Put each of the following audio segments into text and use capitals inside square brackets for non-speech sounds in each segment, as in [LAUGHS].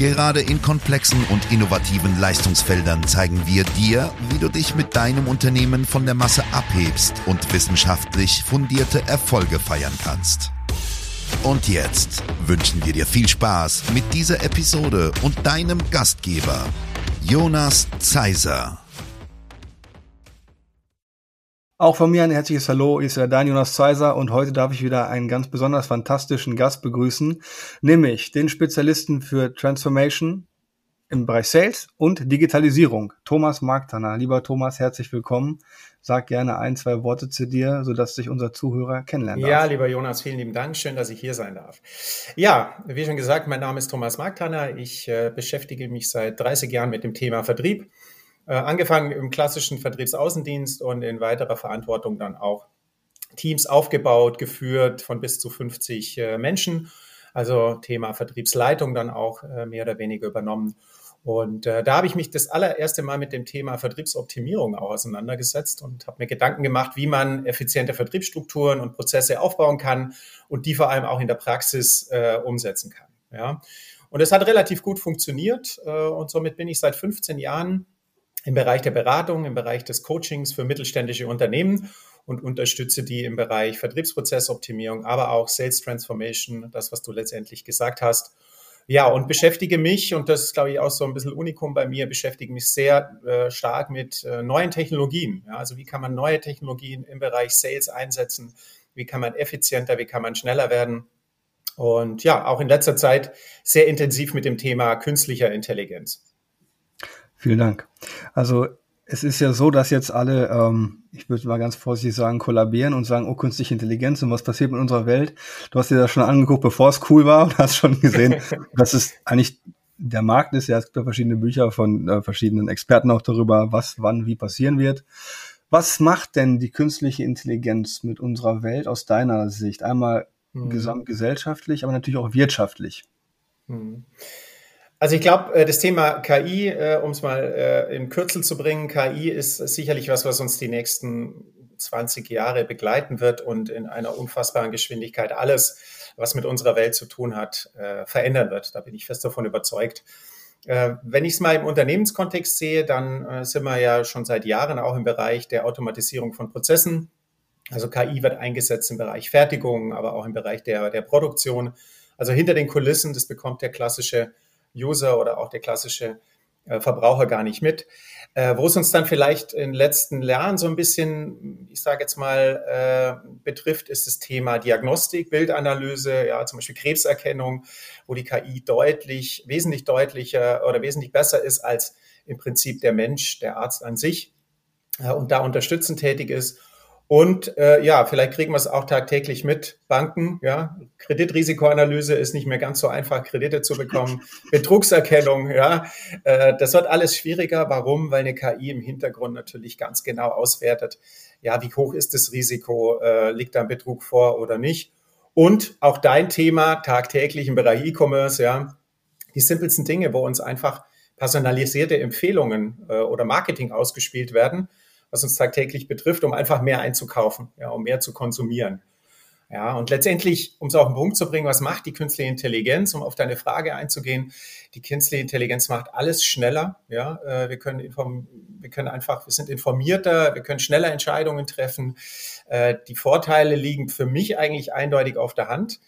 Gerade in komplexen und innovativen Leistungsfeldern zeigen wir dir, wie du dich mit deinem Unternehmen von der Masse abhebst und wissenschaftlich fundierte Erfolge feiern kannst. Und jetzt wünschen wir dir viel Spaß mit dieser Episode und deinem Gastgeber, Jonas Zeiser. Auch von mir ein herzliches Hallo, ist der Dan Jonas Zeiser und heute darf ich wieder einen ganz besonders fantastischen Gast begrüßen, nämlich den Spezialisten für Transformation im Bereich Sales und Digitalisierung, Thomas Marktanner. Lieber Thomas, herzlich willkommen. Sag gerne ein, zwei Worte zu dir, sodass sich unser Zuhörer kennenlernen darf. Ja, lieber Jonas, vielen lieben Dank. Schön, dass ich hier sein darf. Ja, wie schon gesagt, mein Name ist Thomas Marktanner. Ich äh, beschäftige mich seit 30 Jahren mit dem Thema Vertrieb angefangen im klassischen Vertriebsaußendienst und in weiterer Verantwortung dann auch Teams aufgebaut, geführt von bis zu 50 äh, Menschen. Also Thema Vertriebsleitung dann auch äh, mehr oder weniger übernommen. Und äh, da habe ich mich das allererste Mal mit dem Thema Vertriebsoptimierung auch auseinandergesetzt und habe mir Gedanken gemacht, wie man effiziente Vertriebsstrukturen und Prozesse aufbauen kann und die vor allem auch in der Praxis äh, umsetzen kann. Ja. Und es hat relativ gut funktioniert äh, und somit bin ich seit 15 Jahren im Bereich der Beratung, im Bereich des Coachings für mittelständische Unternehmen und unterstütze die im Bereich Vertriebsprozessoptimierung, aber auch Sales Transformation, das, was du letztendlich gesagt hast. Ja, und beschäftige mich, und das ist, glaube ich, auch so ein bisschen Unikum bei mir, beschäftige mich sehr äh, stark mit äh, neuen Technologien. Ja, also wie kann man neue Technologien im Bereich Sales einsetzen? Wie kann man effizienter, wie kann man schneller werden? Und ja, auch in letzter Zeit sehr intensiv mit dem Thema künstlicher Intelligenz. Vielen Dank. Also es ist ja so, dass jetzt alle, ähm, ich würde mal ganz vorsichtig sagen, kollabieren und sagen, oh, künstliche Intelligenz und was passiert mit unserer Welt. Du hast dir das schon angeguckt, bevor es cool war und hast schon gesehen, [LAUGHS] dass es eigentlich der Markt ist. Ja, es gibt ja verschiedene Bücher von äh, verschiedenen Experten auch darüber, was, wann, wie passieren wird. Was macht denn die künstliche Intelligenz mit unserer Welt aus deiner Sicht? Einmal hm. gesamtgesellschaftlich, aber natürlich auch wirtschaftlich. Hm. Also ich glaube, äh, das Thema KI, äh, um es mal äh, in Kürzel zu bringen, KI ist sicherlich was, was uns die nächsten 20 Jahre begleiten wird und in einer unfassbaren Geschwindigkeit alles, was mit unserer Welt zu tun hat, verändern wird. Da bin ich fest davon überzeugt. Wenn ich es mal im Unternehmenskontext sehe, dann sind wir ja schon seit Jahren auch im Bereich der Automatisierung von Prozessen. Also KI wird eingesetzt im Bereich Fertigung, aber auch im Bereich der, der Produktion. Also hinter den Kulissen, das bekommt der klassische User oder auch der klassische äh, Verbraucher gar nicht mit. Äh, wo es uns dann vielleicht in den letzten Jahren so ein bisschen, ich sage jetzt mal, äh, betrifft, ist das Thema Diagnostik, Bildanalyse, ja, zum Beispiel Krebserkennung, wo die KI deutlich, wesentlich deutlicher oder wesentlich besser ist als im Prinzip der Mensch, der Arzt an sich und da unterstützend tätig ist. Und äh, ja, vielleicht kriegen wir es auch tagtäglich mit. Banken, ja, Kreditrisikoanalyse ist nicht mehr ganz so einfach, Kredite zu bekommen. [LAUGHS] Betrugserkennung, ja, äh, das wird alles schwieriger. Warum? Weil eine KI im Hintergrund natürlich ganz genau auswertet, ja, wie hoch ist das Risiko, äh, liegt da ein Betrug vor oder nicht. Und auch dein Thema tagtäglich im Bereich E-Commerce, ja, die simpelsten Dinge, wo uns einfach personalisierte Empfehlungen äh, oder Marketing ausgespielt werden was uns tagtäglich betrifft, um einfach mehr einzukaufen, ja, um mehr zu konsumieren. Ja, und letztendlich, um es auf den Punkt zu bringen, was macht die künstliche Intelligenz, um auf deine Frage einzugehen? Die künstliche Intelligenz macht alles schneller. Ja, äh, wir können inform wir können einfach, wir sind informierter, wir können schneller Entscheidungen treffen. Äh, die Vorteile liegen für mich eigentlich eindeutig auf der Hand.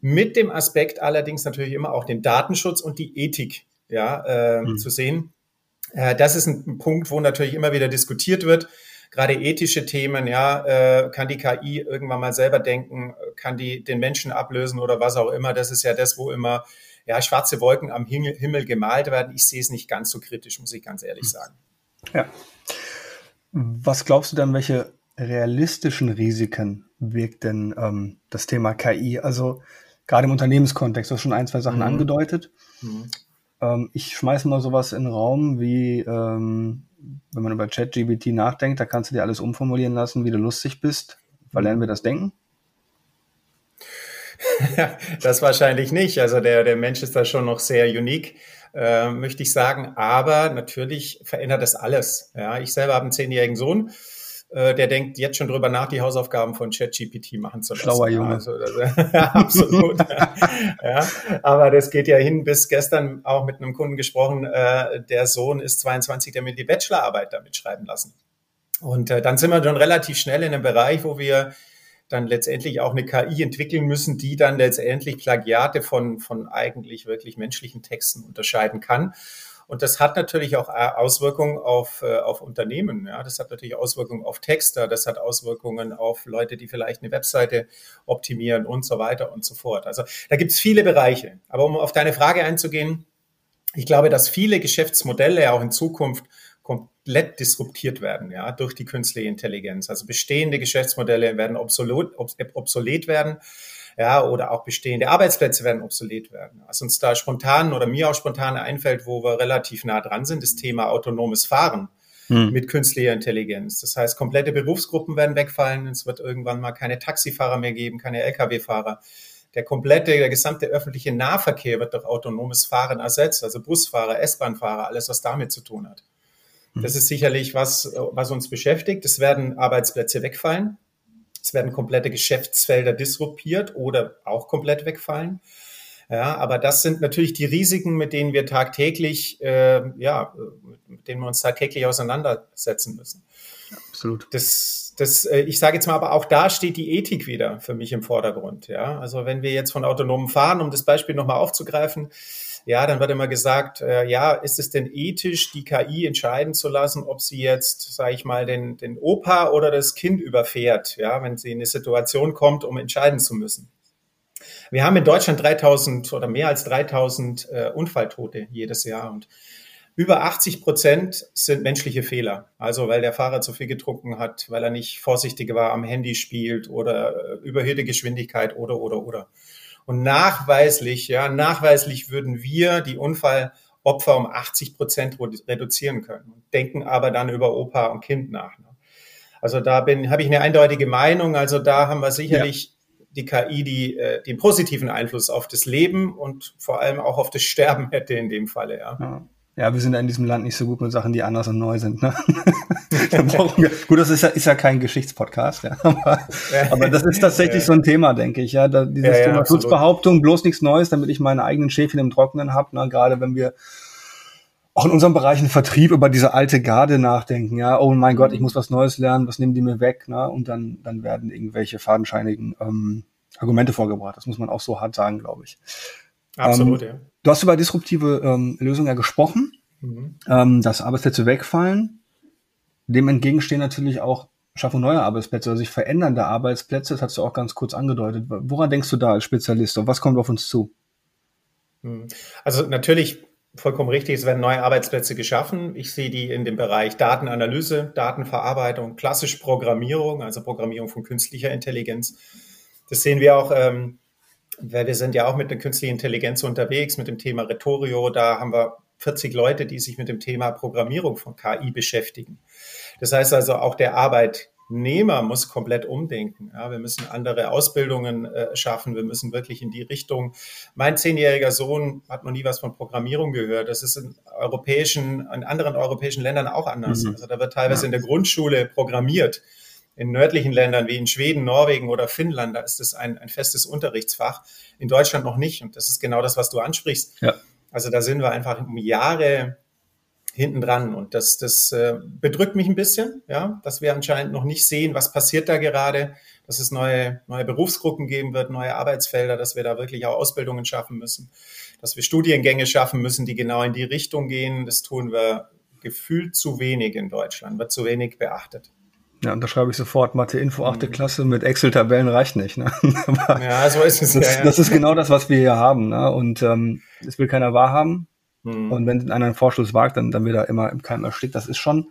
Mit dem Aspekt allerdings natürlich immer auch den Datenschutz und die Ethik ja, äh, mhm. zu sehen. Äh, das ist ein Punkt, wo natürlich immer wieder diskutiert wird. Gerade ethische Themen, ja, äh, kann die KI irgendwann mal selber denken, kann die den Menschen ablösen oder was auch immer. Das ist ja das, wo immer ja, schwarze Wolken am Himmel gemalt werden. Ich sehe es nicht ganz so kritisch, muss ich ganz ehrlich hm. sagen. Ja. Was glaubst du dann, welche realistischen Risiken wirkt denn ähm, das Thema KI? Also gerade im Unternehmenskontext, du hast schon ein, zwei Sachen mhm. angedeutet. Mhm. Ähm, ich schmeiße mal sowas in den Raum wie, ähm, wenn man über ChatGBT nachdenkt, da kannst du dir alles umformulieren lassen, wie du lustig bist. Verlernen wir das Denken? das wahrscheinlich nicht. Also der, der Mensch ist da schon noch sehr unique, äh, möchte ich sagen. Aber natürlich verändert das alles. Ja, ich selber habe einen zehnjährigen Sohn äh, der denkt jetzt schon drüber nach, die Hausaufgaben von ChatGPT machen zu lassen. Schlauer Junge. Also, [LAUGHS] ja, absolut. [LAUGHS] ja, aber das geht ja hin bis gestern auch mit einem Kunden gesprochen. Äh, der Sohn ist 22, der mir die Bachelorarbeit damit schreiben lassen. Und äh, dann sind wir schon relativ schnell in einem Bereich, wo wir dann letztendlich auch eine KI entwickeln müssen, die dann letztendlich Plagiate von, von eigentlich wirklich menschlichen Texten unterscheiden kann. Und das hat natürlich auch äh, Auswirkungen auf, äh, auf Unternehmen. Ja, das hat natürlich Auswirkungen auf Texter, das hat Auswirkungen auf Leute, die vielleicht eine Webseite optimieren und so weiter und so fort. Also da gibt es viele Bereiche. Aber um auf deine Frage einzugehen, ich glaube, dass viele Geschäftsmodelle auch in Zukunft komplett disruptiert werden, ja, durch die künstliche Intelligenz. Also bestehende Geschäftsmodelle werden obsolet, obsolet werden ja, oder auch bestehende Arbeitsplätze werden obsolet werden. Was uns da spontan oder mir auch spontan einfällt, wo wir relativ nah dran sind, das Thema autonomes Fahren hm. mit künstlicher Intelligenz. Das heißt, komplette Berufsgruppen werden wegfallen. Es wird irgendwann mal keine Taxifahrer mehr geben, keine Lkw-Fahrer. Der komplette, der gesamte öffentliche Nahverkehr wird durch autonomes Fahren ersetzt, also Busfahrer, S-Bahnfahrer, alles, was damit zu tun hat. Hm. Das ist sicherlich was, was uns beschäftigt. Es werden Arbeitsplätze wegfallen. Es werden komplette Geschäftsfelder disruptiert oder auch komplett wegfallen. Ja, aber das sind natürlich die Risiken, mit denen wir tagtäglich, äh, ja, mit denen wir uns tagtäglich auseinandersetzen müssen. Absolut. Das, das, äh, ich sage jetzt mal, aber auch da steht die Ethik wieder für mich im Vordergrund. Ja, also wenn wir jetzt von autonomen Fahren, um das Beispiel nochmal aufzugreifen, ja, dann wird immer gesagt, äh, ja, ist es denn ethisch, die KI entscheiden zu lassen, ob sie jetzt, sage ich mal, den, den Opa oder das Kind überfährt, ja, wenn sie in eine Situation kommt, um entscheiden zu müssen. Wir haben in Deutschland 3000 oder mehr als 3000 äh, Unfalltote jedes Jahr und über 80 Prozent sind menschliche Fehler. Also weil der Fahrer zu viel getrunken hat, weil er nicht vorsichtig war, am Handy spielt oder äh, überhöhte Geschwindigkeit oder, oder, oder. Und nachweislich, ja, nachweislich würden wir die Unfallopfer um 80 Prozent reduzieren können. Denken aber dann über Opa und Kind nach. Ne? Also da bin, habe ich eine eindeutige Meinung. Also da haben wir sicherlich ja. die KI, die äh, den positiven Einfluss auf das Leben und vor allem auch auf das Sterben hätte in dem Falle. Ja. ja. Ja, wir sind ja in diesem Land nicht so gut mit Sachen, die anders und neu sind. Ne? [LAUGHS] gut, das ist ja, ist ja kein Geschichtspodcast, ja. Aber, aber das ist tatsächlich [LAUGHS] ja. so ein Thema, denke ich. Ja, da, dieses ja, Thema Schutzbehauptung, bloß nichts Neues, damit ich meine eigenen Schäfchen im Trockenen habe. Ne? Gerade wenn wir auch in unserem Bereich einen Vertrieb über diese alte Garde nachdenken. Ja, oh mein Gott, ich muss was Neues lernen, was nehmen die mir weg? Ne? Und dann, dann werden irgendwelche fadenscheinigen ähm, Argumente vorgebracht. Das muss man auch so hart sagen, glaube ich. Absolut, ähm, ja. Du hast über disruptive ähm, Lösungen ja gesprochen, mhm. ähm, dass Arbeitsplätze wegfallen. Dem entgegenstehen natürlich auch Schaffung neuer Arbeitsplätze, also sich verändernde Arbeitsplätze. Das hast du auch ganz kurz angedeutet. Woran denkst du da als Spezialist und was kommt auf uns zu? Mhm. Also natürlich vollkommen richtig, es werden neue Arbeitsplätze geschaffen. Ich sehe die in dem Bereich Datenanalyse, Datenverarbeitung, klassisch Programmierung, also Programmierung von künstlicher Intelligenz. Das sehen wir auch ähm, weil wir sind ja auch mit der künstlichen Intelligenz unterwegs, mit dem Thema Rhetorio. Da haben wir 40 Leute, die sich mit dem Thema Programmierung von KI beschäftigen. Das heißt also, auch der Arbeitnehmer muss komplett umdenken. Ja, wir müssen andere Ausbildungen äh, schaffen. Wir müssen wirklich in die Richtung. Mein zehnjähriger Sohn hat noch nie was von Programmierung gehört. Das ist in europäischen, in anderen europäischen Ländern auch anders. Mhm. Also da wird teilweise ja. in der Grundschule programmiert in nördlichen Ländern wie in Schweden, Norwegen oder Finnland, da ist es ein, ein festes Unterrichtsfach. In Deutschland noch nicht. Und das ist genau das, was du ansprichst. Ja. Also da sind wir einfach um Jahre hinten dran. Und das, das äh, bedrückt mich ein bisschen, ja, dass wir anscheinend noch nicht sehen, was passiert da gerade, dass es neue, neue Berufsgruppen geben wird, neue Arbeitsfelder, dass wir da wirklich auch Ausbildungen schaffen müssen, dass wir Studiengänge schaffen müssen, die genau in die Richtung gehen. Das tun wir gefühlt zu wenig in Deutschland, wird zu wenig beachtet. Ja, und da schreibe ich sofort, Mathe-Info, achte mhm. Klasse mit Excel-Tabellen reicht nicht. Ne? [LAUGHS] ja, so ist es. Das, ja, ja. das ist genau das, was wir hier haben. Ne? Und ähm, das will keiner wahrhaben. Mhm. Und wenn einer einen Vorschluss wagt, dann, dann wird er immer im Keim erstickt. Das ist schon,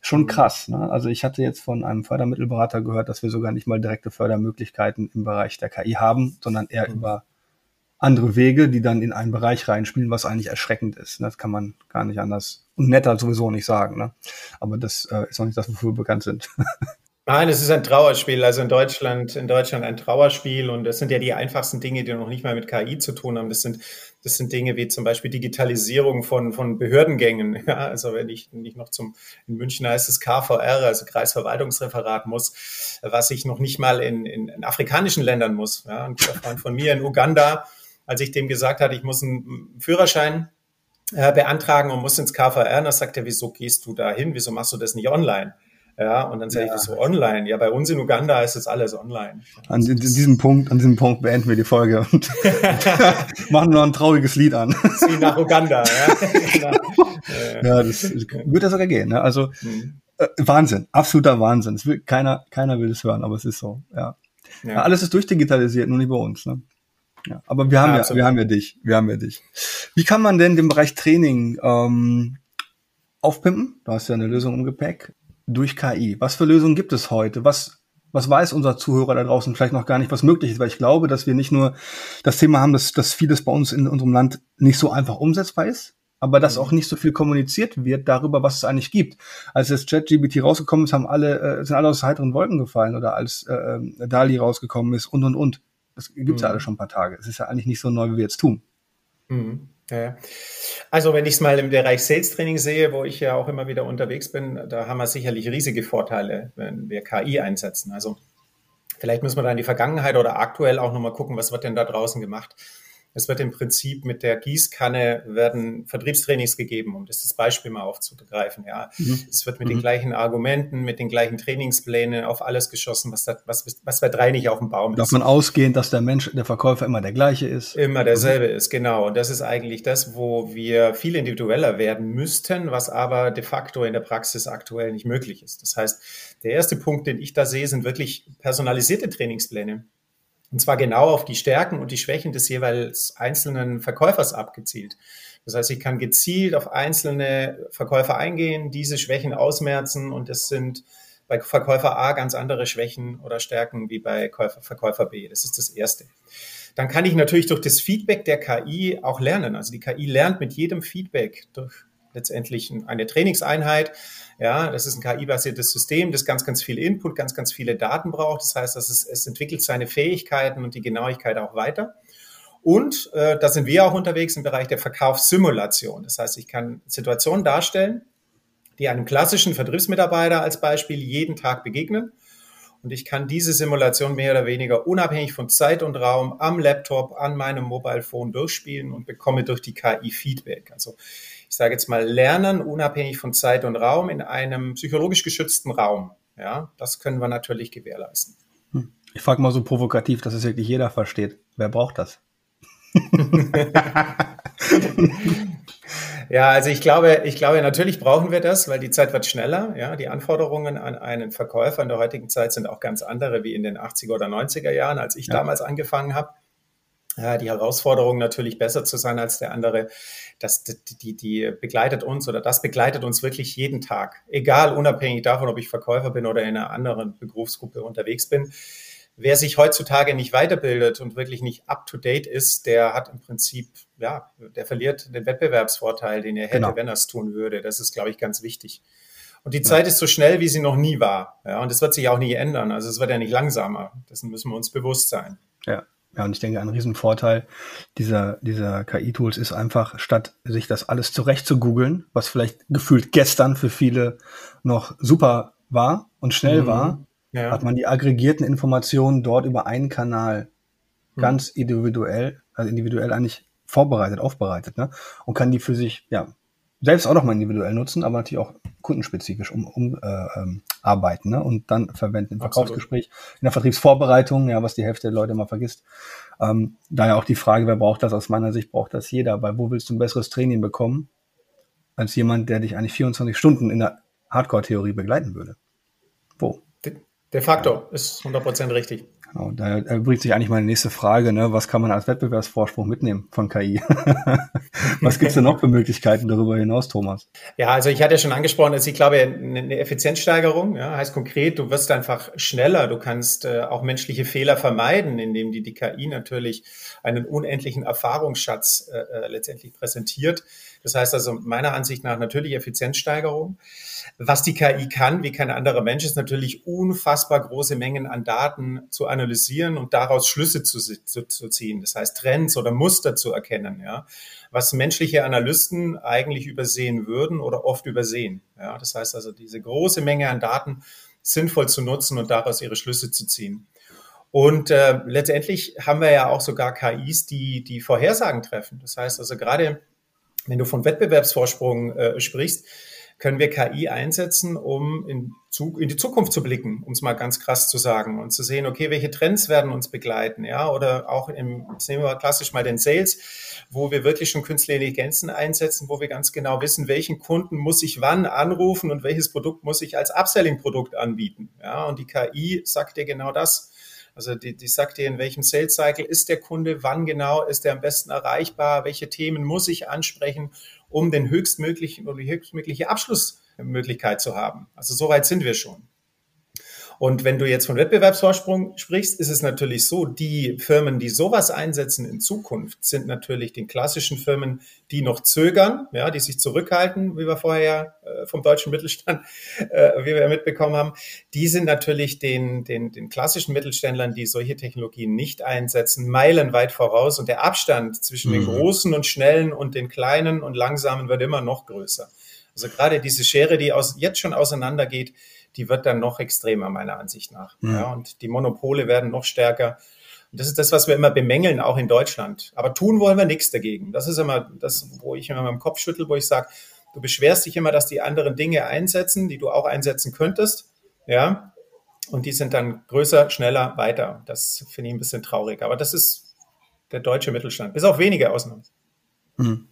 schon mhm. krass. Ne? Also ich hatte jetzt von einem Fördermittelberater gehört, dass wir sogar nicht mal direkte Fördermöglichkeiten im Bereich der KI haben, sondern eher mhm. über andere Wege, die dann in einen Bereich reinspielen, was eigentlich erschreckend ist. Das kann man gar nicht anders und netter sowieso nicht sagen. Ne? Aber das äh, ist auch nicht das, wofür wir bekannt sind. [LAUGHS] Nein, es ist ein Trauerspiel. Also in Deutschland, in Deutschland ein Trauerspiel. Und das sind ja die einfachsten Dinge, die noch nicht mal mit KI zu tun haben. Das sind, das sind Dinge wie zum Beispiel Digitalisierung von, von Behördengängen. [LAUGHS] Ja, also wenn ich nicht noch zum, in München heißt es KVR, also Kreisverwaltungsreferat muss, was ich noch nicht mal in, in, in afrikanischen Ländern muss. Ja, ein Freund von mir in Uganda, als ich dem gesagt hatte, ich muss einen Führerschein äh, beantragen und muss ins KVR, dann sagt er, wieso gehst du da hin? Wieso machst du das nicht online? Ja, und dann sage ja. ich, so online? Ja, bei uns in Uganda ist jetzt alles online. An diesem Punkt, an diesem Punkt beenden wir die Folge und [LAUGHS] machen noch ein trauriges Lied an. Sie nach Uganda, ja. [LAUGHS] genau. ja, das wird ja sogar gehen. Ne? Also mhm. äh, Wahnsinn, absoluter Wahnsinn. Es will, keiner, keiner will es hören, aber es ist so. Ja. ja. ja alles ist durchdigitalisiert, nur nicht bei uns. Ne? Ja, aber wir haben ja, ja wir haben ja dich, wir haben ja dich. Wie kann man denn den Bereich Training ähm, aufpimpen? Du hast ja eine Lösung im Gepäck durch KI. Was für Lösungen gibt es heute? Was, was weiß unser Zuhörer da draußen vielleicht noch gar nicht, was möglich ist? Weil ich glaube, dass wir nicht nur das Thema haben, dass, dass vieles bei uns in unserem Land nicht so einfach umsetzbar ist, aber dass mhm. auch nicht so viel kommuniziert wird darüber, was es eigentlich gibt. Als das ChatGBT rausgekommen ist, haben alle, äh, sind alle aus heiteren Wolken gefallen oder als äh, äh DALI rausgekommen ist und und und. Das gibt's mhm. ja alle schon ein paar Tage. Es ist ja eigentlich nicht so neu, wie wir jetzt tun. Mhm. Ja. Also wenn ich es mal im Bereich Sales Training sehe, wo ich ja auch immer wieder unterwegs bin, da haben wir sicherlich riesige Vorteile, wenn wir KI einsetzen. Also vielleicht müssen wir da in die Vergangenheit oder aktuell auch nochmal gucken, was wird denn da draußen gemacht. Es wird im Prinzip mit der Gießkanne werden Vertriebstrainings gegeben, um das, das Beispiel mal aufzugreifen. Ja, mhm. es wird mit mhm. den gleichen Argumenten, mit den gleichen Trainingsplänen auf alles geschossen, was, da, was, was bei drei nicht auf dem Baum ist. Davon ausgehend, dass der Mensch, der Verkäufer immer der gleiche ist. Immer derselbe mhm. ist, genau. Und das ist eigentlich das, wo wir viel individueller werden müssten, was aber de facto in der Praxis aktuell nicht möglich ist. Das heißt, der erste Punkt, den ich da sehe, sind wirklich personalisierte Trainingspläne. Und zwar genau auf die Stärken und die Schwächen des jeweils einzelnen Verkäufers abgezielt. Das heißt, ich kann gezielt auf einzelne Verkäufer eingehen, diese Schwächen ausmerzen und es sind bei Verkäufer A ganz andere Schwächen oder Stärken wie bei Verkäufer B. Das ist das Erste. Dann kann ich natürlich durch das Feedback der KI auch lernen. Also die KI lernt mit jedem Feedback durch letztendlich eine Trainingseinheit. Ja, das ist ein KI-basiertes System, das ganz, ganz viel Input, ganz, ganz viele Daten braucht. Das heißt, dass es, es entwickelt seine Fähigkeiten und die Genauigkeit auch weiter. Und äh, da sind wir auch unterwegs im Bereich der Verkaufssimulation. Das heißt, ich kann Situationen darstellen, die einem klassischen Vertriebsmitarbeiter als Beispiel jeden Tag begegnen. Und ich kann diese Simulation mehr oder weniger unabhängig von Zeit und Raum am Laptop, an meinem Mobile Phone durchspielen und bekomme durch die KI Feedback. Also ich sage jetzt mal, lernen, unabhängig von Zeit und Raum in einem psychologisch geschützten Raum. Ja, das können wir natürlich gewährleisten. Hm. Ich frage mal so provokativ, dass es wirklich jeder versteht. Wer braucht das? [LAUGHS] ja, also ich glaube, ich glaube, natürlich brauchen wir das, weil die Zeit wird schneller. Ja, die Anforderungen an einen Verkäufer in der heutigen Zeit sind auch ganz andere wie in den 80er oder 90er Jahren, als ich ja. damals angefangen habe ja, die Herausforderung natürlich besser zu sein als der andere, das, die, die begleitet uns oder das begleitet uns wirklich jeden Tag. Egal, unabhängig davon, ob ich Verkäufer bin oder in einer anderen Berufsgruppe unterwegs bin. Wer sich heutzutage nicht weiterbildet und wirklich nicht up to date ist, der hat im Prinzip, ja, der verliert den Wettbewerbsvorteil, den er hätte, genau. wenn er es tun würde. Das ist, glaube ich, ganz wichtig. Und die Zeit ist so schnell, wie sie noch nie war. Ja, und das wird sich auch nie ändern. Also es wird ja nicht langsamer. Dessen müssen wir uns bewusst sein. Ja, ja, und ich denke, ein Riesenvorteil dieser, dieser KI-Tools ist einfach, statt sich das alles zurecht zu googeln, was vielleicht gefühlt gestern für viele noch super war und schnell mhm. war, ja. hat man die aggregierten Informationen dort über einen Kanal mhm. ganz individuell, also individuell eigentlich vorbereitet, aufbereitet, ne? Und kann die für sich, ja, selbst auch nochmal individuell nutzen, aber natürlich auch kundenspezifisch um, um äh, ähm, arbeiten ne? und dann verwenden im Verkaufsgespräch, in der Vertriebsvorbereitung, ja, was die Hälfte der Leute mal vergisst. Ähm, daher auch die Frage, wer braucht das? Aus meiner Sicht braucht das jeder, weil wo willst du ein besseres Training bekommen, als jemand, der dich eigentlich 24 Stunden in der Hardcore-Theorie begleiten würde? Wo? De facto, ist 100% richtig. Genau, da erübrigt sich eigentlich meine nächste Frage, ne? was kann man als Wettbewerbsvorsprung mitnehmen von KI? [LAUGHS] was gibt es denn noch für Möglichkeiten darüber hinaus, Thomas? Ja, also ich hatte ja schon angesprochen, dass ich glaube, eine Effizienzsteigerung ja, heißt konkret, du wirst einfach schneller, du kannst äh, auch menschliche Fehler vermeiden, indem die, die KI natürlich einen unendlichen Erfahrungsschatz äh, äh, letztendlich präsentiert. Das heißt also meiner Ansicht nach natürlich Effizienzsteigerung. Was die KI kann, wie kein anderer Mensch, ist natürlich unfassbar große Mengen an Daten zu analysieren und daraus Schlüsse zu, zu, zu ziehen. Das heißt, Trends oder Muster zu erkennen, ja. Was menschliche Analysten eigentlich übersehen würden oder oft übersehen. Ja. Das heißt also, diese große Menge an Daten sinnvoll zu nutzen und daraus ihre Schlüsse zu ziehen. Und äh, letztendlich haben wir ja auch sogar KIs, die die Vorhersagen treffen. Das heißt also gerade, wenn du von Wettbewerbsvorsprung äh, sprichst, können wir KI einsetzen, um in, in die Zukunft zu blicken, um es mal ganz krass zu sagen und zu sehen, okay, welche Trends werden uns begleiten, ja, oder auch im, jetzt nehmen wir klassisch mal den Sales, wo wir wirklich schon künstliche Intelligenzen einsetzen, wo wir ganz genau wissen, welchen Kunden muss ich wann anrufen und welches Produkt muss ich als Upselling-Produkt anbieten, ja, und die KI sagt dir genau das. Also die, die sagt dir, in welchem Sales Cycle ist der Kunde, wann genau ist er am besten erreichbar, welche Themen muss ich ansprechen um den höchstmöglichen oder die höchstmögliche Abschlussmöglichkeit zu haben. Also so weit sind wir schon. Und wenn du jetzt von Wettbewerbsvorsprung sprichst, ist es natürlich so, die Firmen, die sowas einsetzen in Zukunft, sind natürlich den klassischen Firmen, die noch zögern, ja, die sich zurückhalten, wie wir vorher äh, vom deutschen Mittelstand, äh, wie wir mitbekommen haben. Die sind natürlich den, den, den klassischen Mittelständlern, die solche Technologien nicht einsetzen, meilenweit voraus. Und der Abstand zwischen mhm. den großen und schnellen und den kleinen und langsamen wird immer noch größer. Also gerade diese Schere, die aus, jetzt schon auseinandergeht, die wird dann noch extremer, meiner Ansicht nach. Mhm. Ja, und die Monopole werden noch stärker. Und das ist das, was wir immer bemängeln, auch in Deutschland. Aber tun wollen wir nichts dagegen. Das ist immer das, wo ich immer meinen Kopf schüttel, wo ich sage, du beschwerst dich immer, dass die anderen Dinge einsetzen, die du auch einsetzen könntest. Ja. Und die sind dann größer, schneller, weiter. Das finde ich ein bisschen traurig. Aber das ist der deutsche Mittelstand. Bis auf wenige Ausnahmen. Mhm.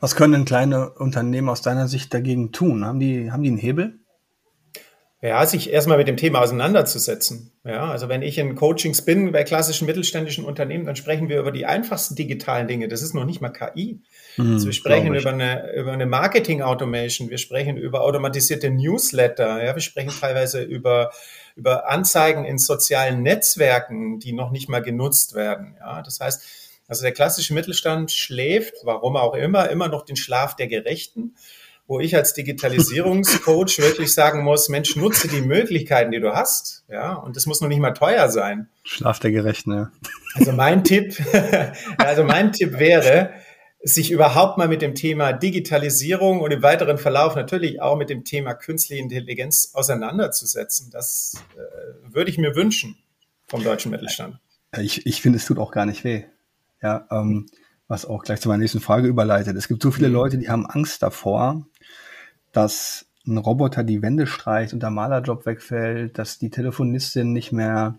Was können kleine Unternehmen aus deiner Sicht dagegen tun? Haben die, haben die einen Hebel? Ja, sich erstmal mit dem Thema auseinanderzusetzen. Ja, also wenn ich in Coachings bin bei klassischen mittelständischen Unternehmen, dann sprechen wir über die einfachsten digitalen Dinge. Das ist noch nicht mal KI. Mhm, also wir sprechen über eine, über eine Marketing Automation. Wir sprechen über automatisierte Newsletter. Ja, wir sprechen teilweise über, über Anzeigen in sozialen Netzwerken, die noch nicht mal genutzt werden. Ja, das heißt, also der klassische Mittelstand schläft, warum auch immer, immer noch den Schlaf der Gerechten wo ich als Digitalisierungscoach [LAUGHS] wirklich sagen muss, Mensch, nutze die Möglichkeiten, die du hast. Ja, und das muss noch nicht mal teuer sein. Schlaf der Gerechten, ja. Also mein Tipp, [LAUGHS] also mein Tipp wäre, sich überhaupt mal mit dem Thema Digitalisierung und im weiteren Verlauf natürlich auch mit dem Thema künstliche Intelligenz auseinanderzusetzen. Das äh, würde ich mir wünschen vom deutschen Mittelstand. Ich, ich finde, es tut auch gar nicht weh. Ja, ähm, was auch gleich zu meiner nächsten Frage überleitet. Es gibt so viele mhm. Leute, die haben Angst davor, dass ein Roboter die Wände streicht und der Malerjob wegfällt, dass die Telefonistin nicht mehr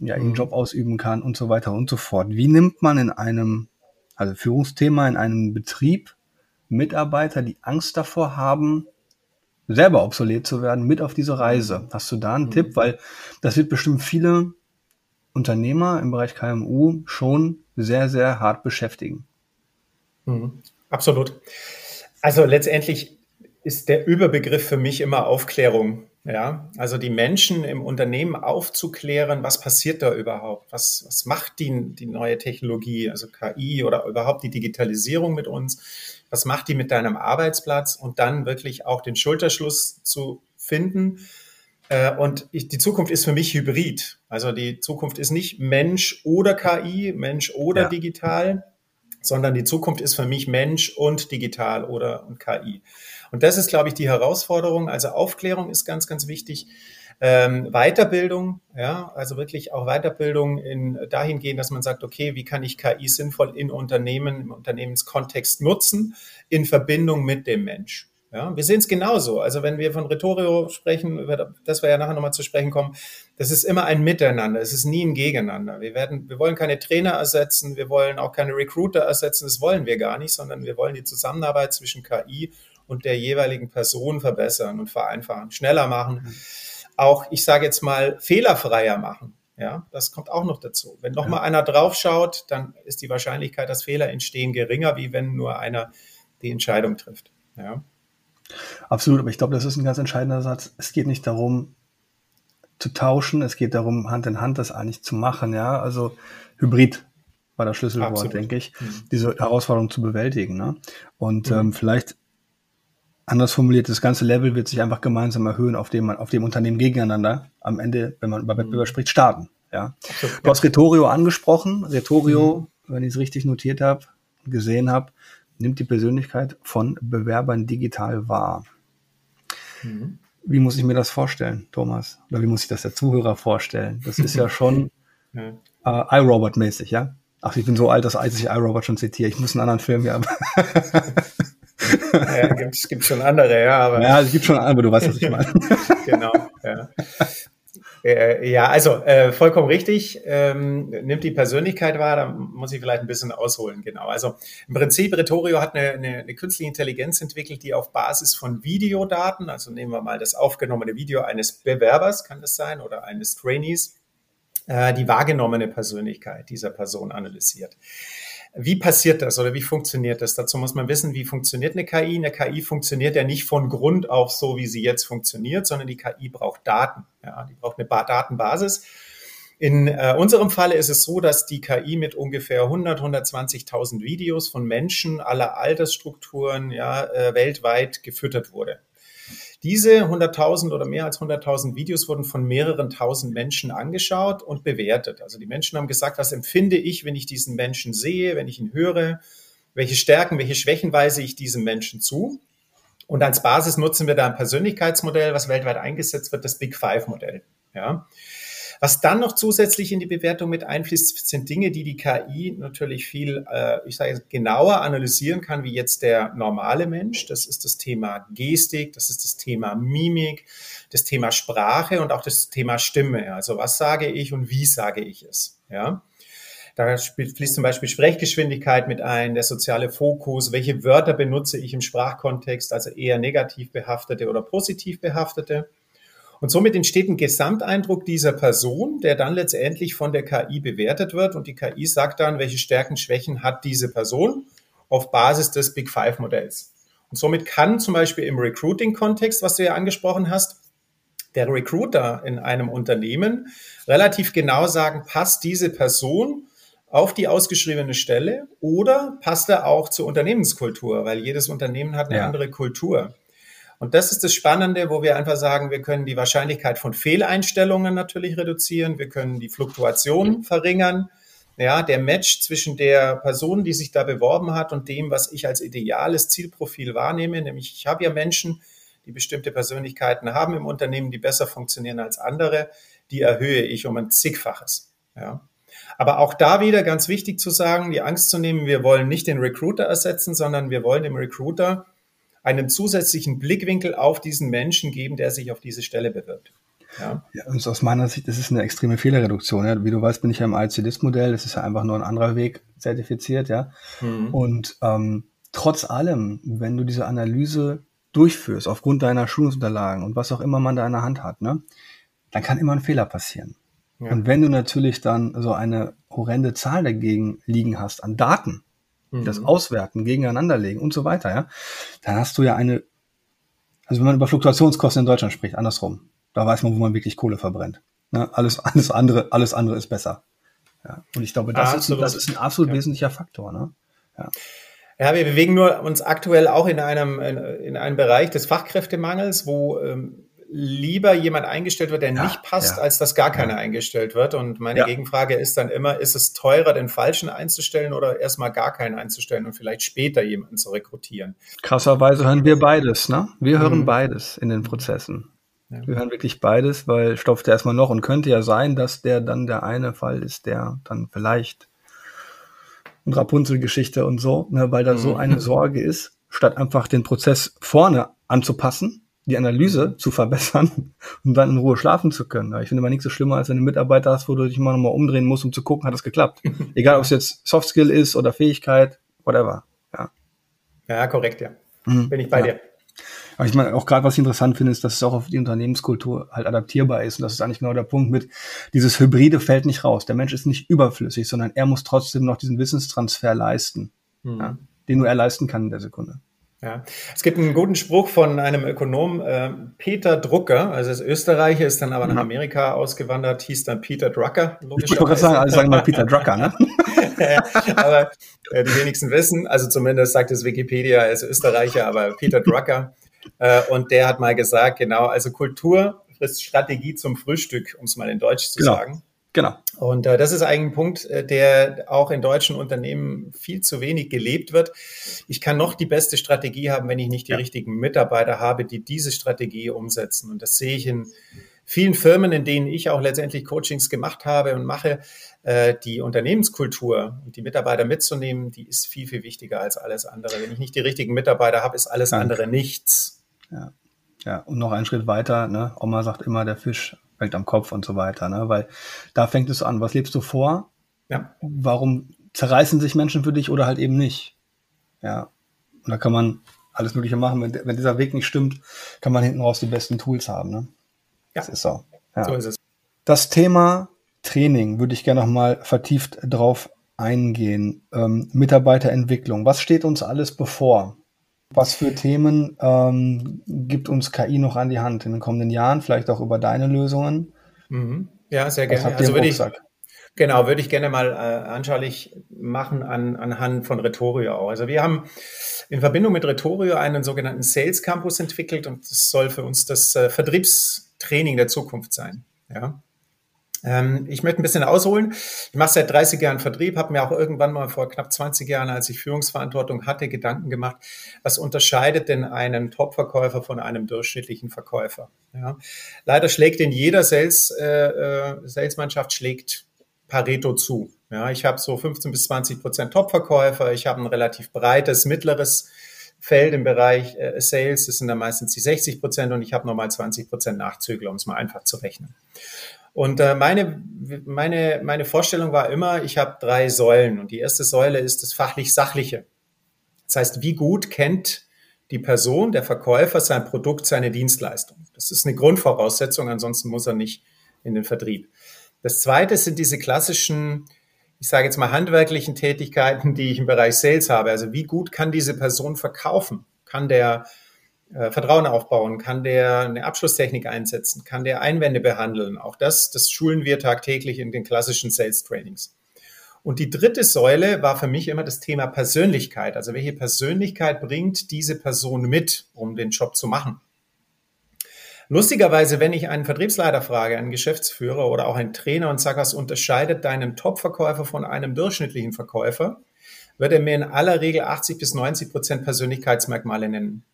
ja, ihren mhm. Job ausüben kann und so weiter und so fort. Wie nimmt man in einem, also Führungsthema, in einem Betrieb Mitarbeiter, die Angst davor haben, selber obsolet zu werden, mit auf diese Reise? Hast du da einen mhm. Tipp? Weil das wird bestimmt viele Unternehmer im Bereich KMU schon sehr, sehr hart beschäftigen. Mhm. Absolut. Also letztendlich ist der Überbegriff für mich immer Aufklärung. Ja, also die Menschen im Unternehmen aufzuklären, was passiert da überhaupt? Was, was macht die, die neue Technologie, also KI oder überhaupt die Digitalisierung mit uns? Was macht die mit deinem Arbeitsplatz? Und dann wirklich auch den Schulterschluss zu finden. Äh, und ich, die Zukunft ist für mich hybrid. Also die Zukunft ist nicht Mensch oder KI, Mensch oder ja. digital, sondern die Zukunft ist für mich Mensch und digital oder und KI. Und das ist, glaube ich, die Herausforderung. Also Aufklärung ist ganz, ganz wichtig. Ähm, Weiterbildung, ja, also wirklich auch Weiterbildung in dahingehend, dass man sagt, okay, wie kann ich KI sinnvoll in Unternehmen, im Unternehmenskontext nutzen, in Verbindung mit dem Mensch. Ja, wir sehen es genauso. Also wenn wir von Rhetorio sprechen, das wir ja nachher nochmal zu sprechen kommen, das ist immer ein Miteinander. Es ist nie ein Gegeneinander. Wir werden, wir wollen keine Trainer ersetzen. Wir wollen auch keine Recruiter ersetzen. Das wollen wir gar nicht, sondern wir wollen die Zusammenarbeit zwischen KI und der jeweiligen Person verbessern und vereinfachen, schneller machen. Mhm. auch, ich sage jetzt mal, fehlerfreier machen. Ja, das kommt auch noch dazu. Wenn noch ja. einer draufschaut, dann ist die Wahrscheinlichkeit, dass Fehler entstehen, geringer, wie wenn nur einer die Entscheidung trifft. Ja. Absolut, aber ich glaube, das ist ein ganz entscheidender Satz. Es geht nicht darum, zu tauschen, es geht darum, Hand in Hand das eigentlich zu machen, ja. Also Hybrid war das Schlüsselwort, Absolut. denke ich, mhm. diese Herausforderung zu bewältigen. Ne? Und mhm. ähm, vielleicht anders formuliert, das ganze Level wird sich einfach gemeinsam erhöhen, auf dem man, auf dem Unternehmen gegeneinander am Ende, wenn man über Wettbewerb mhm. spricht, starten. Ja. Du hast Retorio angesprochen. Retorio, mhm. wenn ich es richtig notiert habe, gesehen habe, nimmt die Persönlichkeit von Bewerbern digital wahr. Mhm. Wie muss ich mir das vorstellen, Thomas? Oder wie muss ich das der Zuhörer vorstellen? Das ist ja schon [LAUGHS] äh, iRobot-mäßig, ja? Ach, ich bin so alt, dass ich iRobot schon zitiere. Ich muss einen anderen Film hier haben. [LAUGHS] ja, gibt es schon andere, ja. Aber ja, es gibt schon andere, aber du weißt, was ich meine. [LAUGHS] genau, ja. Äh, ja, also äh, vollkommen richtig. Ähm, nimmt die Persönlichkeit wahr, da muss ich vielleicht ein bisschen ausholen. Genau. Also im Prinzip, Retorio hat eine, eine, eine künstliche Intelligenz entwickelt, die auf Basis von Videodaten, also nehmen wir mal das aufgenommene Video eines Bewerbers, kann das sein, oder eines Trainees, äh, die wahrgenommene Persönlichkeit dieser Person analysiert. Wie passiert das oder wie funktioniert das? Dazu muss man wissen, wie funktioniert eine KI. Eine KI funktioniert ja nicht von Grund auf so, wie sie jetzt funktioniert, sondern die KI braucht Daten. Ja, die braucht eine ba Datenbasis. In äh, unserem Falle ist es so, dass die KI mit ungefähr 100, 120.000 Videos von Menschen aller Altersstrukturen ja, äh, weltweit gefüttert wurde. Diese 100.000 oder mehr als 100.000 Videos wurden von mehreren tausend Menschen angeschaut und bewertet. Also die Menschen haben gesagt, was empfinde ich, wenn ich diesen Menschen sehe, wenn ich ihn höre, welche Stärken, welche Schwächen weise ich diesem Menschen zu. Und als Basis nutzen wir da ein Persönlichkeitsmodell, was weltweit eingesetzt wird, das Big Five Modell. Ja. Was dann noch zusätzlich in die Bewertung mit einfließt, sind Dinge, die die KI natürlich viel, äh, ich sage genauer analysieren kann, wie jetzt der normale Mensch. Das ist das Thema Gestik, das ist das Thema Mimik, das Thema Sprache und auch das Thema Stimme. Also was sage ich und wie sage ich es? Ja. Da fließt zum Beispiel Sprechgeschwindigkeit mit ein, der soziale Fokus, welche Wörter benutze ich im Sprachkontext, also eher negativ behaftete oder positiv behaftete. Und somit entsteht ein Gesamteindruck dieser Person, der dann letztendlich von der KI bewertet wird. Und die KI sagt dann, welche Stärken, Schwächen hat diese Person auf Basis des Big Five Modells. Und somit kann zum Beispiel im Recruiting-Kontext, was du ja angesprochen hast, der Recruiter in einem Unternehmen relativ genau sagen, passt diese Person auf die ausgeschriebene Stelle oder passt er auch zur Unternehmenskultur, weil jedes Unternehmen hat eine ja. andere Kultur. Und das ist das Spannende, wo wir einfach sagen, wir können die Wahrscheinlichkeit von Fehleinstellungen natürlich reduzieren, wir können die Fluktuation verringern. Ja, der Match zwischen der Person, die sich da beworben hat und dem, was ich als ideales Zielprofil wahrnehme, nämlich ich habe ja Menschen, die bestimmte Persönlichkeiten haben im Unternehmen, die besser funktionieren als andere, die erhöhe ich um ein zigfaches. Ja. Aber auch da wieder ganz wichtig zu sagen, die Angst zu nehmen, wir wollen nicht den Recruiter ersetzen, sondern wir wollen dem Recruiter einen zusätzlichen Blickwinkel auf diesen Menschen geben, der sich auf diese Stelle bewirbt. Ja. ja und aus meiner Sicht das ist eine extreme Fehlerreduktion. Ja. Wie du weißt, bin ich ja im ICDIS-Modell. Das ist ja einfach nur ein anderer Weg zertifiziert. Ja. Mhm. Und ähm, trotz allem, wenn du diese Analyse durchführst, aufgrund deiner Schulungsunterlagen und was auch immer man da in der Hand hat, ne, dann kann immer ein Fehler passieren. Ja. Und wenn du natürlich dann so eine horrende Zahl dagegen liegen hast an Daten, mhm. das auswerten, gegeneinander legen und so weiter, ja, dann hast du ja eine, also wenn man über Fluktuationskosten in Deutschland spricht, andersrum, da weiß man, wo man wirklich Kohle verbrennt. Ne? Alles, [LAUGHS] alles andere, alles andere ist besser. Ja. Und ich glaube, das, ist, das ist ein absolut ja. wesentlicher Faktor. Ne? Ja. Ja, wir bewegen nur uns aktuell auch in einem, in, in einem Bereich des Fachkräftemangels, wo ähm, lieber jemand eingestellt wird, der ja, nicht passt, ja. als dass gar keiner ja. eingestellt wird. Und meine Gegenfrage ist dann immer, ist es teurer, den Falschen einzustellen oder erstmal gar keinen einzustellen und vielleicht später jemanden zu rekrutieren? Krasserweise hören wir beides, ne? Wir hören mhm. beides in den Prozessen. Wir hören wirklich beides, weil stopft er erstmal noch und könnte ja sein, dass der dann der eine Fall ist, der dann vielleicht und Rapunzel-Geschichte und so, ne, weil da mhm. so eine Sorge ist, statt einfach den Prozess vorne anzupassen, die Analyse zu verbessern [LAUGHS] und dann in Ruhe schlafen zu können. Ich finde immer nichts so schlimmer, als wenn du einen Mitarbeiter hast, wo du dich mal nochmal umdrehen musst, um zu gucken, hat es geklappt. [LAUGHS] Egal, ob es jetzt Softskill ist oder Fähigkeit, whatever. Ja, ja korrekt, ja. Mhm. Bin ich bei ja. dir. Aber ich meine, auch gerade was ich interessant finde, ist, dass es auch auf die Unternehmenskultur halt adaptierbar ist. Und das ist eigentlich genau der Punkt mit, dieses Hybride fällt nicht raus. Der Mensch ist nicht überflüssig, sondern er muss trotzdem noch diesen Wissenstransfer leisten, mhm. ja, den nur er leisten kann in der Sekunde. Ja, es gibt einen guten Spruch von einem Ökonom, äh, Peter Drucker, also ist Österreicher, ist dann aber nach mhm. Amerika ausgewandert, hieß dann Peter Drucker. Ich wollte gerade sagen, alle sagen mal Peter Drucker, ne? [LAUGHS] aber äh, die wenigsten wissen, also zumindest sagt es Wikipedia, er ist Österreicher, aber Peter Drucker. Äh, und der hat mal gesagt, genau, also Kultur ist Strategie zum Frühstück, um es mal in Deutsch zu genau. sagen. Genau. Und äh, das ist eigentlich ein Punkt, äh, der auch in deutschen Unternehmen viel zu wenig gelebt wird. Ich kann noch die beste Strategie haben, wenn ich nicht die ja. richtigen Mitarbeiter habe, die diese Strategie umsetzen. Und das sehe ich in vielen Firmen, in denen ich auch letztendlich Coachings gemacht habe und mache. Äh, die Unternehmenskultur und die Mitarbeiter mitzunehmen, die ist viel, viel wichtiger als alles andere. Wenn ich nicht die richtigen Mitarbeiter habe, ist alles Danke. andere nichts. Ja. ja, und noch einen Schritt weiter, ne? Oma sagt immer, der Fisch fängt am Kopf und so weiter, ne? Weil da fängt es an. Was lebst du vor? Ja. Warum zerreißen sich Menschen für dich oder halt eben nicht? Ja. Und da kann man alles Mögliche machen. Wenn, wenn dieser Weg nicht stimmt, kann man hinten raus die besten Tools haben. Ne? Ja. Das ist so. Ja. So ist es. Das Thema Training würde ich gerne noch mal vertieft drauf eingehen. Ähm, Mitarbeiterentwicklung. Was steht uns alles bevor? Was für Themen ähm, gibt uns KI noch an die Hand in den kommenden Jahren? Vielleicht auch über deine Lösungen? Mhm. Ja, sehr gerne. Also würde ich, genau, würde ich gerne mal äh, anschaulich machen an, anhand von Rhetorio auch. Also wir haben in Verbindung mit Rhetorio einen sogenannten Sales Campus entwickelt und das soll für uns das äh, Vertriebstraining der Zukunft sein. Ja. Ähm, ich möchte ein bisschen ausholen. Ich mache seit 30 Jahren Vertrieb, habe mir auch irgendwann mal vor knapp 20 Jahren, als ich Führungsverantwortung hatte, Gedanken gemacht, was unterscheidet denn einen Top-Verkäufer von einem durchschnittlichen Verkäufer? Ja. Leider schlägt in jeder Sales, äh, äh Salesmannschaft Pareto zu. Ja, ich habe so 15 bis 20 Prozent Top-Verkäufer, ich habe ein relativ breites, mittleres Feld im Bereich äh, Sales, das sind dann meistens die 60 Prozent und ich habe nochmal 20 Prozent Nachzügler, um es mal einfach zu rechnen. Und äh, meine, meine, meine Vorstellung war immer, ich habe drei Säulen. Und die erste Säule ist das fachlich-sachliche. Das heißt, wie gut kennt die Person, der Verkäufer, sein Produkt, seine Dienstleistung. Das ist eine Grundvoraussetzung, ansonsten muss er nicht in den Vertrieb. Das zweite sind diese klassischen, ich sage jetzt mal handwerklichen Tätigkeiten, die ich im Bereich Sales habe. Also wie gut kann diese Person verkaufen? Kann der äh, Vertrauen aufbauen? Kann der eine Abschlusstechnik einsetzen? Kann der Einwände behandeln? Auch das, das schulen wir tagtäglich in den klassischen Sales Trainings. Und die dritte Säule war für mich immer das Thema Persönlichkeit. Also welche Persönlichkeit bringt diese Person mit, um den Job zu machen? Lustigerweise, wenn ich einen Vertriebsleiter frage, einen Geschäftsführer oder auch einen Trainer und sage, was unterscheidet deinen Top-Verkäufer von einem durchschnittlichen Verkäufer, wird er mir in aller Regel 80 bis 90 Prozent Persönlichkeitsmerkmale nennen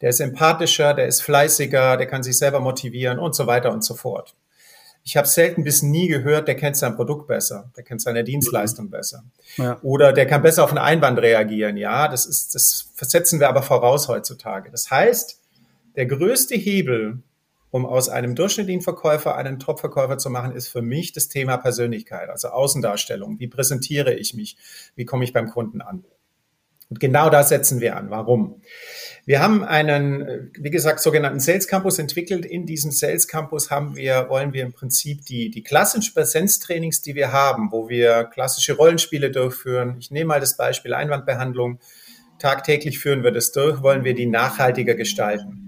der ist empathischer, der ist fleißiger, der kann sich selber motivieren und so weiter und so fort. Ich habe selten bis nie gehört, der kennt sein Produkt besser, der kennt seine Dienstleistung besser. Ja. Oder der kann besser auf einen Einwand reagieren. Ja, das ist, das versetzen wir aber voraus heutzutage. Das heißt, der größte Hebel, um aus einem durchschnittlichen Verkäufer einen Top-Verkäufer zu machen, ist für mich das Thema Persönlichkeit, also Außendarstellung. Wie präsentiere ich mich? Wie komme ich beim Kunden an? Und genau da setzen wir an. Warum? Wir haben einen, wie gesagt, sogenannten Sales Campus entwickelt. In diesem Sales Campus haben wir, wollen wir im Prinzip die, die klassischen Präsenztrainings, die wir haben, wo wir klassische Rollenspiele durchführen. Ich nehme mal das Beispiel Einwandbehandlung. Tagtäglich führen wir das durch, wollen wir die nachhaltiger gestalten.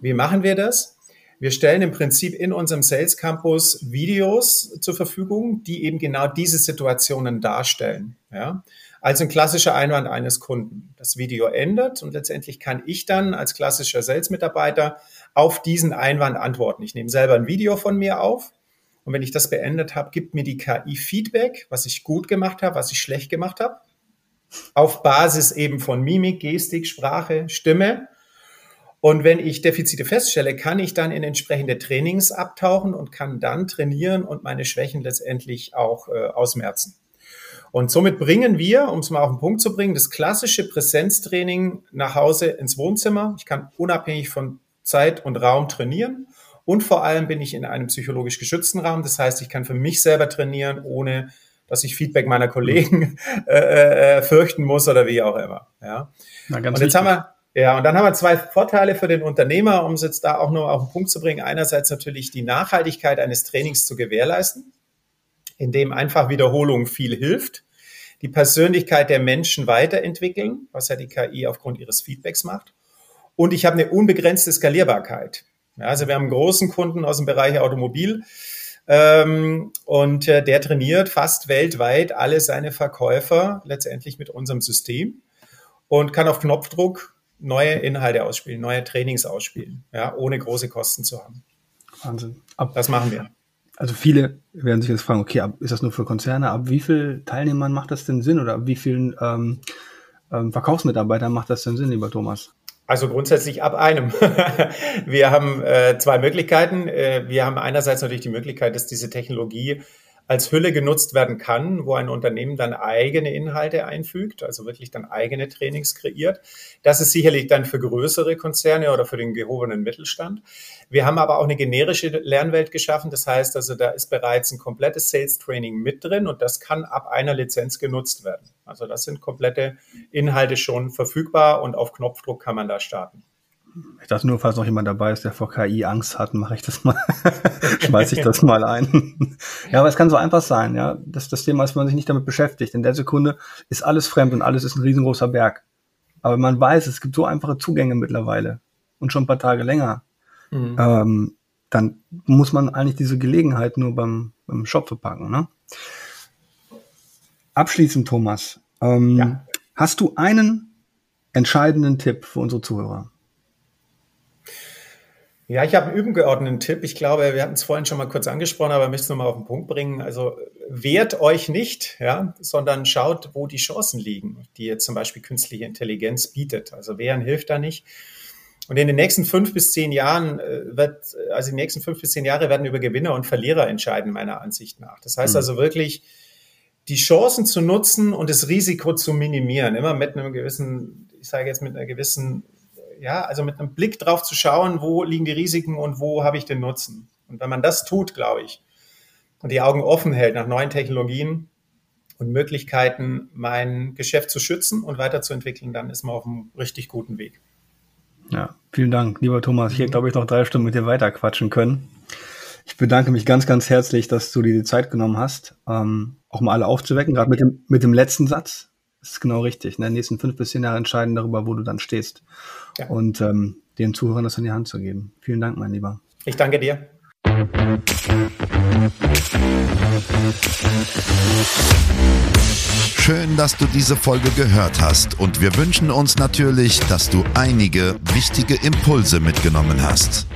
Wie machen wir das? Wir stellen im Prinzip in unserem Sales Campus Videos zur Verfügung, die eben genau diese Situationen darstellen. Ja? Also ein klassischer Einwand eines Kunden. Das Video endet und letztendlich kann ich dann als klassischer Sales-Mitarbeiter auf diesen Einwand antworten. Ich nehme selber ein Video von mir auf und wenn ich das beendet habe, gibt mir die KI Feedback, was ich gut gemacht habe, was ich schlecht gemacht habe. Auf Basis eben von Mimik, Gestik, Sprache, Stimme. Und wenn ich Defizite feststelle, kann ich dann in entsprechende Trainings abtauchen und kann dann trainieren und meine Schwächen letztendlich auch äh, ausmerzen. Und somit bringen wir, um es mal auf den Punkt zu bringen, das klassische Präsenztraining nach Hause ins Wohnzimmer. Ich kann unabhängig von Zeit und Raum trainieren. Und vor allem bin ich in einem psychologisch geschützten Raum. Das heißt, ich kann für mich selber trainieren, ohne dass ich Feedback meiner Kollegen [LAUGHS] äh, äh, fürchten muss oder wie auch immer. Ja. Na, ganz und jetzt haben wir Ja, und dann haben wir zwei Vorteile für den Unternehmer, um es jetzt da auch noch auf den Punkt zu bringen. Einerseits natürlich die Nachhaltigkeit eines Trainings zu gewährleisten, indem einfach Wiederholung viel hilft. Die Persönlichkeit der Menschen weiterentwickeln, was ja die KI aufgrund ihres Feedbacks macht. Und ich habe eine unbegrenzte Skalierbarkeit. Ja, also wir haben einen großen Kunden aus dem Bereich Automobil ähm, und äh, der trainiert fast weltweit alle seine Verkäufer letztendlich mit unserem System und kann auf Knopfdruck neue Inhalte ausspielen, neue Trainings ausspielen, ja, ohne große Kosten zu haben. Wahnsinn. Ab, das machen wir. Also viele werden sich jetzt fragen, okay, ist das nur für Konzerne? Ab wie vielen Teilnehmern macht das denn Sinn oder ab wie vielen ähm, ähm, Verkaufsmitarbeitern macht das denn Sinn, lieber Thomas? Also grundsätzlich ab einem. [LAUGHS] wir haben äh, zwei Möglichkeiten. Äh, wir haben einerseits natürlich die Möglichkeit, dass diese Technologie als Hülle genutzt werden kann, wo ein Unternehmen dann eigene Inhalte einfügt, also wirklich dann eigene Trainings kreiert. Das ist sicherlich dann für größere Konzerne oder für den gehobenen Mittelstand. Wir haben aber auch eine generische Lernwelt geschaffen. Das heißt also, da ist bereits ein komplettes Sales Training mit drin und das kann ab einer Lizenz genutzt werden. Also das sind komplette Inhalte schon verfügbar und auf Knopfdruck kann man da starten. Ich dachte nur, falls noch jemand dabei ist, der vor KI Angst hat, mache ich das mal, [LAUGHS] schmeiße ich das mal ein. ja, aber es kann so einfach sein, ja. Das, das Thema ist, wenn man sich nicht damit beschäftigt. In der Sekunde ist alles fremd und alles ist ein riesengroßer Berg. Aber man weiß, es gibt so einfache Zugänge mittlerweile und schon ein paar Tage länger. Mhm. Ähm, dann muss man eigentlich diese Gelegenheit nur beim, beim Shop verpacken. Ne? Abschließend, Thomas, ähm, ja. hast du einen entscheidenden Tipp für unsere Zuhörer? Ja, ich habe einen übergeordneten Tipp. Ich glaube, wir hatten es vorhin schon mal kurz angesprochen, aber ich möchte es nochmal auf den Punkt bringen. Also wehrt euch nicht, ja, sondern schaut, wo die Chancen liegen, die jetzt zum Beispiel künstliche Intelligenz bietet. Also wehren hilft da nicht. Und in den nächsten fünf bis zehn Jahren äh, wird, also die nächsten fünf bis zehn Jahre werden über Gewinner und Verlierer entscheiden, meiner Ansicht nach. Das heißt mhm. also wirklich, die Chancen zu nutzen und das Risiko zu minimieren, immer mit einem gewissen, ich sage jetzt mit einer gewissen ja, also mit einem Blick drauf zu schauen, wo liegen die Risiken und wo habe ich den Nutzen. Und wenn man das tut, glaube ich, und die Augen offen hält nach neuen Technologien und Möglichkeiten, mein Geschäft zu schützen und weiterzuentwickeln, dann ist man auf einem richtig guten Weg. Ja, vielen Dank, lieber Thomas. Hier, glaube ich, noch drei Stunden mit dir weiter quatschen können. Ich bedanke mich ganz, ganz herzlich, dass du dir die Zeit genommen hast, ähm, auch mal alle aufzuwecken, gerade mit dem, mit dem letzten Satz. Das ist genau richtig. In den nächsten fünf bis zehn Jahren entscheiden darüber, wo du dann stehst. Ja. Und ähm, den Zuhörern das in die Hand zu geben. Vielen Dank, mein Lieber. Ich danke dir. Schön, dass du diese Folge gehört hast und wir wünschen uns natürlich, dass du einige wichtige Impulse mitgenommen hast.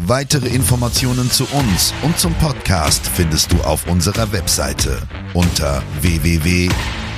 Weitere Informationen zu uns und zum Podcast findest du auf unserer Webseite unter www